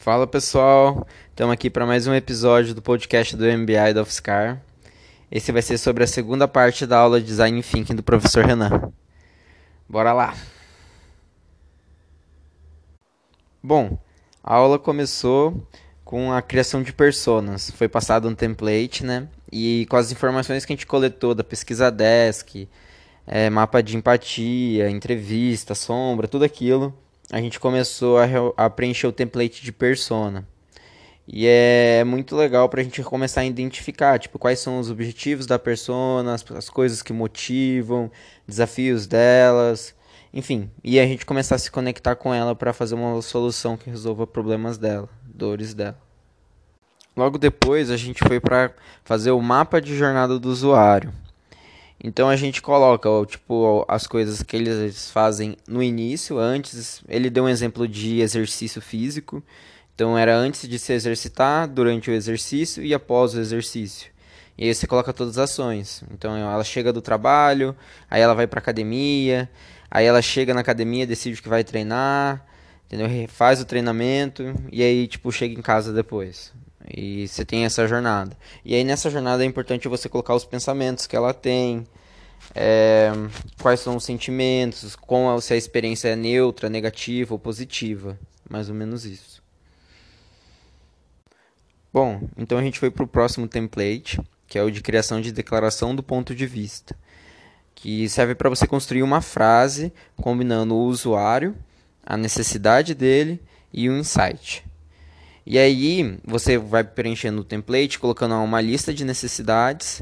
Fala pessoal, estamos aqui para mais um episódio do podcast do MBI da UFSCar. Esse vai ser sobre a segunda parte da aula de Design Thinking do professor Renan. Bora lá! Bom, a aula começou com a criação de personas. Foi passado um template, né? E com as informações que a gente coletou da pesquisa desk, é, mapa de empatia, entrevista, sombra, tudo aquilo, a gente começou a, a preencher o template de persona. E é muito legal para a gente começar a identificar, tipo, quais são os objetivos da persona, as, as, coisas que motivam, desafios delas, enfim. E a gente começar a se conectar com ela para fazer uma solução que resolva problemas dela, dores dela. Logo depois, a gente foi para fazer o mapa de jornada do usuário. Então a gente coloca, tipo, as coisas que eles fazem no início, antes. Ele deu um exemplo de exercício físico. Então era antes de se exercitar, durante o exercício e após o exercício. E aí você coloca todas as ações. Então ela chega do trabalho, aí ela vai para academia, aí ela chega na academia, decide que vai treinar, entendeu? Faz o treinamento e aí tipo chega em casa depois. E você tem essa jornada. E aí nessa jornada é importante você colocar os pensamentos que ela tem, é, quais são os sentimentos, como se a experiência é neutra, negativa ou positiva. Mais ou menos isso. Bom, então a gente foi para o próximo template, que é o de criação de declaração do ponto de vista, que serve para você construir uma frase combinando o usuário, a necessidade dele e o insight. E aí você vai preenchendo o template, colocando uma lista de necessidades,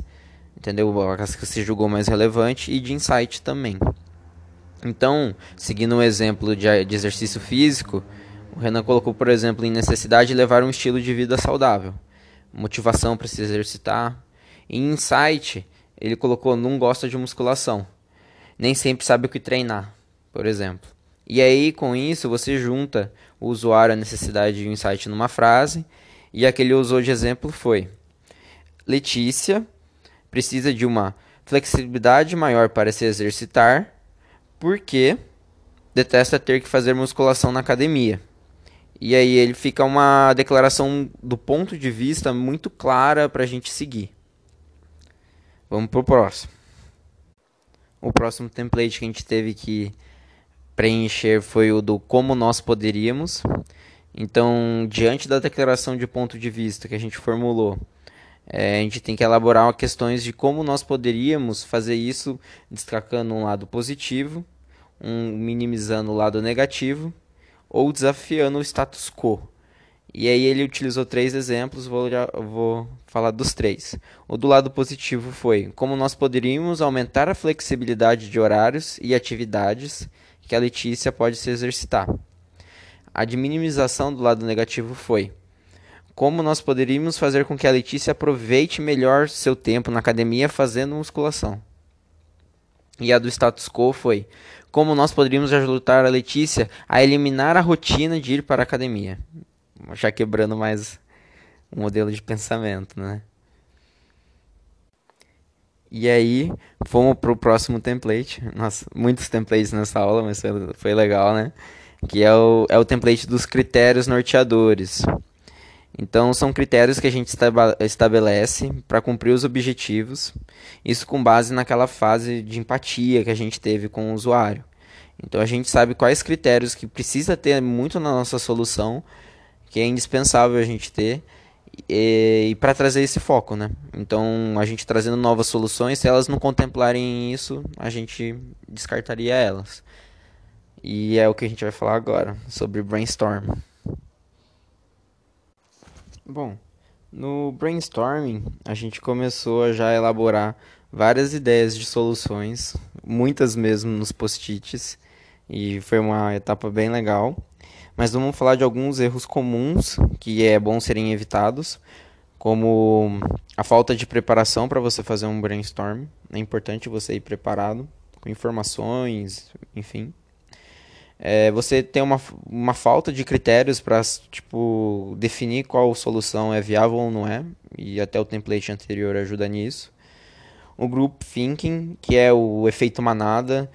entendeu? As que você julgou mais relevante e de insight também. Então, seguindo um exemplo de, de exercício físico, o Renan colocou, por exemplo, em necessidade de levar um estilo de vida saudável, motivação para se exercitar. Em insight, ele colocou não gosta de musculação, nem sempre sabe o que treinar, por exemplo. E aí, com isso, você junta o usuário à necessidade de um insight numa frase. E a que usou de exemplo foi: Letícia precisa de uma flexibilidade maior para se exercitar, porque detesta ter que fazer musculação na academia. E aí ele fica uma declaração do ponto de vista muito clara para a gente seguir. Vamos pro próximo. O próximo template que a gente teve que preencher foi o do como nós poderíamos. Então, diante da declaração de ponto de vista que a gente formulou, é, a gente tem que elaborar questões de como nós poderíamos fazer isso, destacando um lado positivo, um, minimizando o lado negativo ou desafiando o status quo. E aí ele utilizou três exemplos, vou, vou falar dos três. O do lado positivo foi como nós poderíamos aumentar a flexibilidade de horários e atividades que a Letícia pode se exercitar. A de minimização do lado negativo foi como nós poderíamos fazer com que a Letícia aproveite melhor seu tempo na academia fazendo musculação. E a do status quo foi como nós poderíamos ajudar a Letícia a eliminar a rotina de ir para a academia. Já quebrando mais o modelo de pensamento, né? E aí, fomos pro próximo template. Nossa, muitos templates nessa aula, mas foi, foi legal, né? Que é o, é o template dos critérios norteadores. Então, são critérios que a gente estabelece para cumprir os objetivos, isso com base naquela fase de empatia que a gente teve com o usuário. Então, a gente sabe quais critérios que precisa ter muito na nossa solução, que é indispensável a gente ter, e, e para trazer esse foco, né? Então, a gente trazendo novas soluções, se elas não contemplarem isso, a gente descartaria elas. E é o que a gente vai falar agora, sobre brainstorm. Bom, no brainstorming, a gente começou a já elaborar várias ideias de soluções, muitas mesmo nos post-its, e foi uma etapa bem legal mas vamos falar de alguns erros comuns que é bom serem evitados, como a falta de preparação para você fazer um brainstorm. É importante você ir preparado com informações, enfim. É, você tem uma, uma falta de critérios para tipo, definir qual solução é viável ou não é, e até o template anterior ajuda nisso. O group thinking, que é o efeito manada,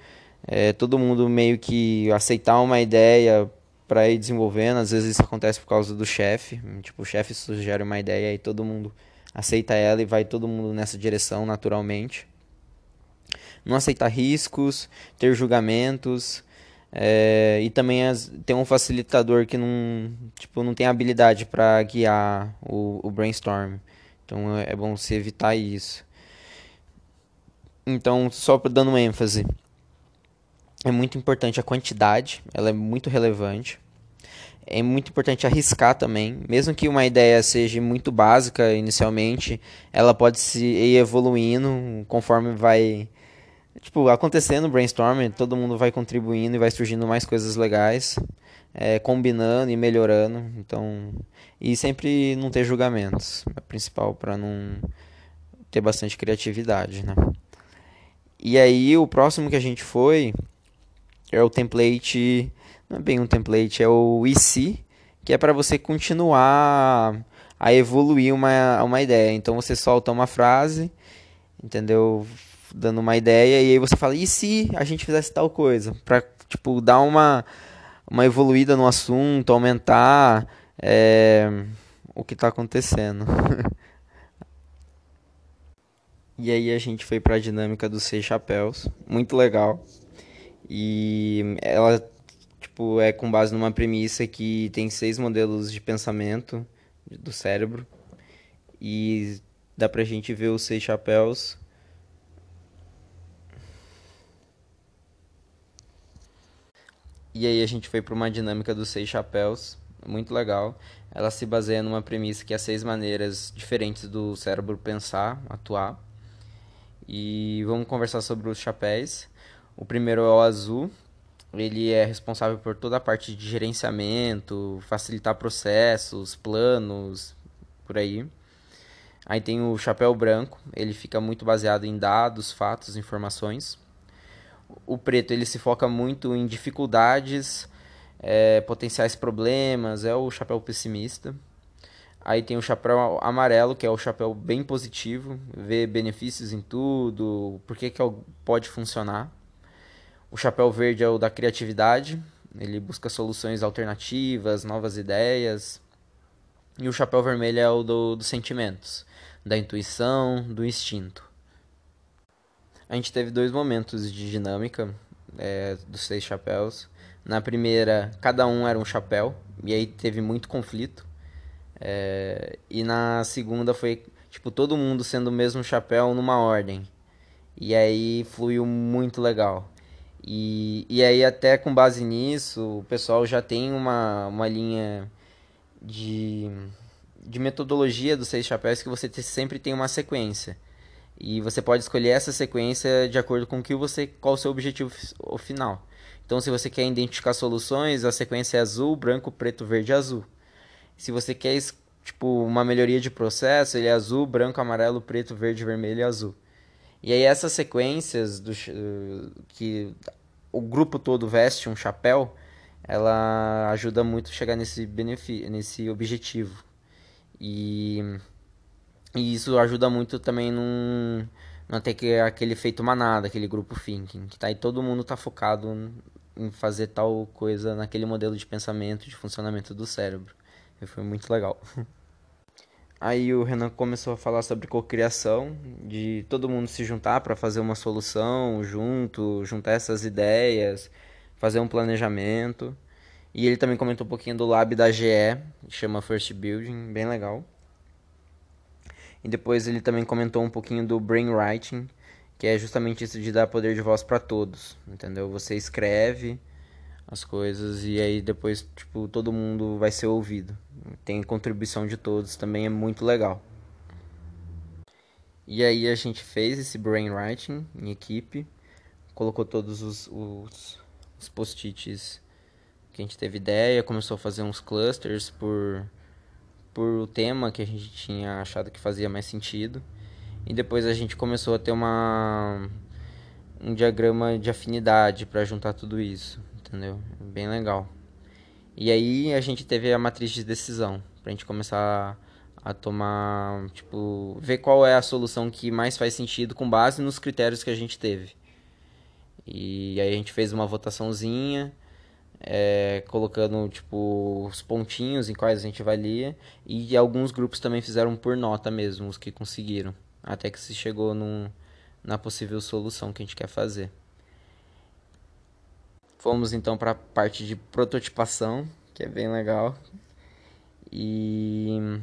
é, todo mundo meio que aceitar uma ideia para ir desenvolvendo. Às vezes isso acontece por causa do chefe. Tipo, o chefe sugere uma ideia e todo mundo aceita ela e vai todo mundo nessa direção naturalmente. Não aceitar riscos, ter julgamentos. É, e também as, ter um facilitador que não, tipo, não tem habilidade para guiar o, o brainstorm. Então é, bom se evitar isso. Então, só dando ênfase, é muito importante a quantidade, ela é muito relevante. É muito importante arriscar também, mesmo que uma ideia seja muito básica inicialmente, ela pode se ir evoluindo conforme vai tipo acontecendo o brainstorming, todo mundo vai contribuindo e vai surgindo mais coisas legais, é, combinando e melhorando. Então, e sempre não ter julgamentos, é principal para não ter bastante criatividade, né? E aí o próximo que a gente foi é o template, não é bem um template, é o IC, que é para você continuar a evoluir uma, uma ideia. Então você solta uma frase, entendeu? Dando uma ideia e aí você fala, e se a gente fizesse tal coisa? Para tipo dar uma uma evoluída no assunto, aumentar é, o que está acontecendo. e aí a gente foi para a dinâmica dos seis chapéus, muito legal. E ela tipo é com base numa premissa que tem seis modelos de pensamento do cérebro e dá pra gente ver os seis chapéus E aí a gente foi para uma dinâmica dos seis chapéus, muito legal. Ela se baseia numa premissa que há seis maneiras diferentes do cérebro pensar, atuar. E vamos conversar sobre os chapéus. O primeiro é o azul. Ele é responsável por toda a parte de gerenciamento, facilitar processos, planos, por aí. Aí tem o chapéu branco, ele fica muito baseado em dados, fatos, informações. O preto ele se foca muito em dificuldades, é, potenciais problemas, é o chapéu pessimista. Aí tem o chapéu amarelo, que é o chapéu bem positivo, vê benefícios em tudo, por que, que pode funcionar. O chapéu verde é o da criatividade, ele busca soluções alternativas, novas ideias. E o chapéu vermelho é o do, dos sentimentos, da intuição, do instinto. A gente teve dois momentos de dinâmica é, dos seis chapéus. Na primeira, cada um era um chapéu, e aí teve muito conflito. É, e na segunda foi, tipo, todo mundo sendo o mesmo chapéu numa ordem. E aí fluiu muito legal. E, e aí, até com base nisso, o pessoal já tem uma, uma linha de, de metodologia dos seis chapéus que você sempre tem uma sequência. E você pode escolher essa sequência de acordo com que você, qual o seu objetivo final. Então, se você quer identificar soluções, a sequência é azul, branco, preto, verde, azul. Se você quer tipo uma melhoria de processo, ele é azul, branco, amarelo, preto, verde, vermelho e azul. E aí essas sequências do, que o grupo todo veste um chapéu, ela ajuda muito a chegar nesse benefício, nesse objetivo. E, e isso ajuda muito também num não ter que, aquele efeito manada, aquele grupo thinking, que tá aí todo mundo tá focado em fazer tal coisa naquele modelo de pensamento, de funcionamento do cérebro. E foi muito legal. Aí o Renan começou a falar sobre cocriação, de todo mundo se juntar para fazer uma solução junto, juntar essas ideias, fazer um planejamento. E ele também comentou um pouquinho do lab da GE, que chama First Building, bem legal. E depois ele também comentou um pouquinho do brainwriting, que é justamente isso de dar poder de voz para todos, entendeu? Você escreve as coisas e aí depois, tipo, todo mundo vai ser ouvido tem contribuição de todos, também é muito legal. E aí a gente fez esse brainwriting em equipe, colocou todos os, os, os post-its que a gente teve ideia, começou a fazer uns clusters por, por o tema que a gente tinha achado que fazia mais sentido. E depois a gente começou a ter uma um diagrama de afinidade para juntar tudo isso, entendeu? Bem legal. E aí a gente teve a matriz de decisão, pra gente começar a tomar, tipo, ver qual é a solução que mais faz sentido com base nos critérios que a gente teve. E aí a gente fez uma votaçãozinha, é, colocando tipo os pontinhos em quais a gente avalia e alguns grupos também fizeram por nota mesmo, os que conseguiram, até que se chegou num, na possível solução que a gente quer fazer. Fomos então para a parte de prototipação, que é bem legal. E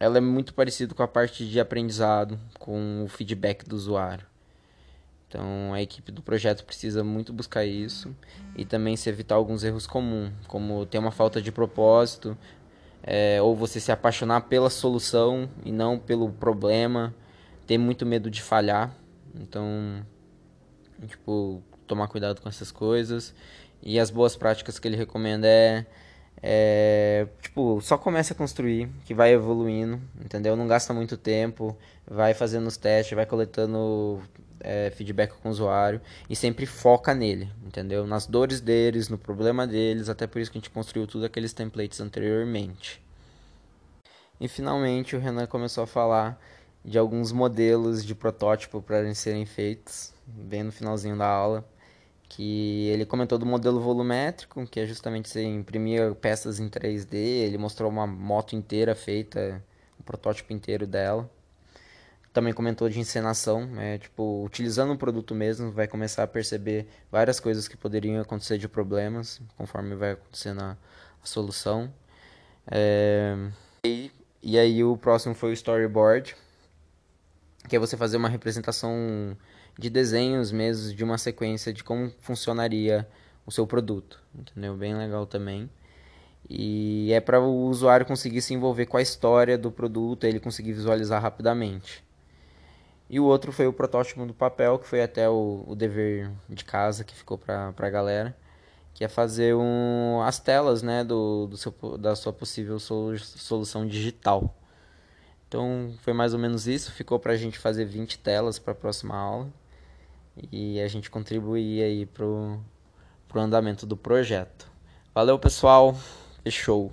ela é muito parecida com a parte de aprendizado, com o feedback do usuário. Então a equipe do projeto precisa muito buscar isso e também se evitar alguns erros comuns, como ter uma falta de propósito, é, ou você se apaixonar pela solução e não pelo problema, ter muito medo de falhar. Então, tipo, tomar cuidado com essas coisas. E as boas práticas que ele recomenda é é, tipo, só começa a construir, que vai evoluindo, entendeu? Não gasta muito tempo, vai fazendo os testes, vai coletando é, feedback com o usuário e sempre foca nele, entendeu? Nas dores deles, no problema deles, até por isso que a gente construiu tudo aqueles templates anteriormente. E finalmente o Renan começou a falar de alguns modelos de protótipo para serem feitos, bem no finalzinho da aula que ele comentou do modelo volumétrico, que é justamente você imprimir peças em 3D, ele mostrou uma moto inteira feita, um protótipo inteiro dela. Também comentou de encenação, é, tipo, utilizando o produto mesmo, vai começar a perceber várias coisas que poderiam acontecer de problemas, conforme vai acontecendo a, a solução. É, e, e aí o próximo foi o storyboard, que é você fazer uma representação de desenhos mesmo, de uma sequência de como funcionaria o seu produto, entendeu? Bem legal também. E é para o usuário conseguir se envolver com a história do produto, ele conseguir visualizar rapidamente. E o outro foi o protótipo do papel, que foi até o, o dever de casa que ficou para a galera, que é fazer um, as telas né, do, do seu, da sua possível solução digital. Então foi mais ou menos isso, ficou para a gente fazer 20 telas para a próxima aula e a gente contribuir aí pro, pro andamento do projeto. Valeu, pessoal. Fechou.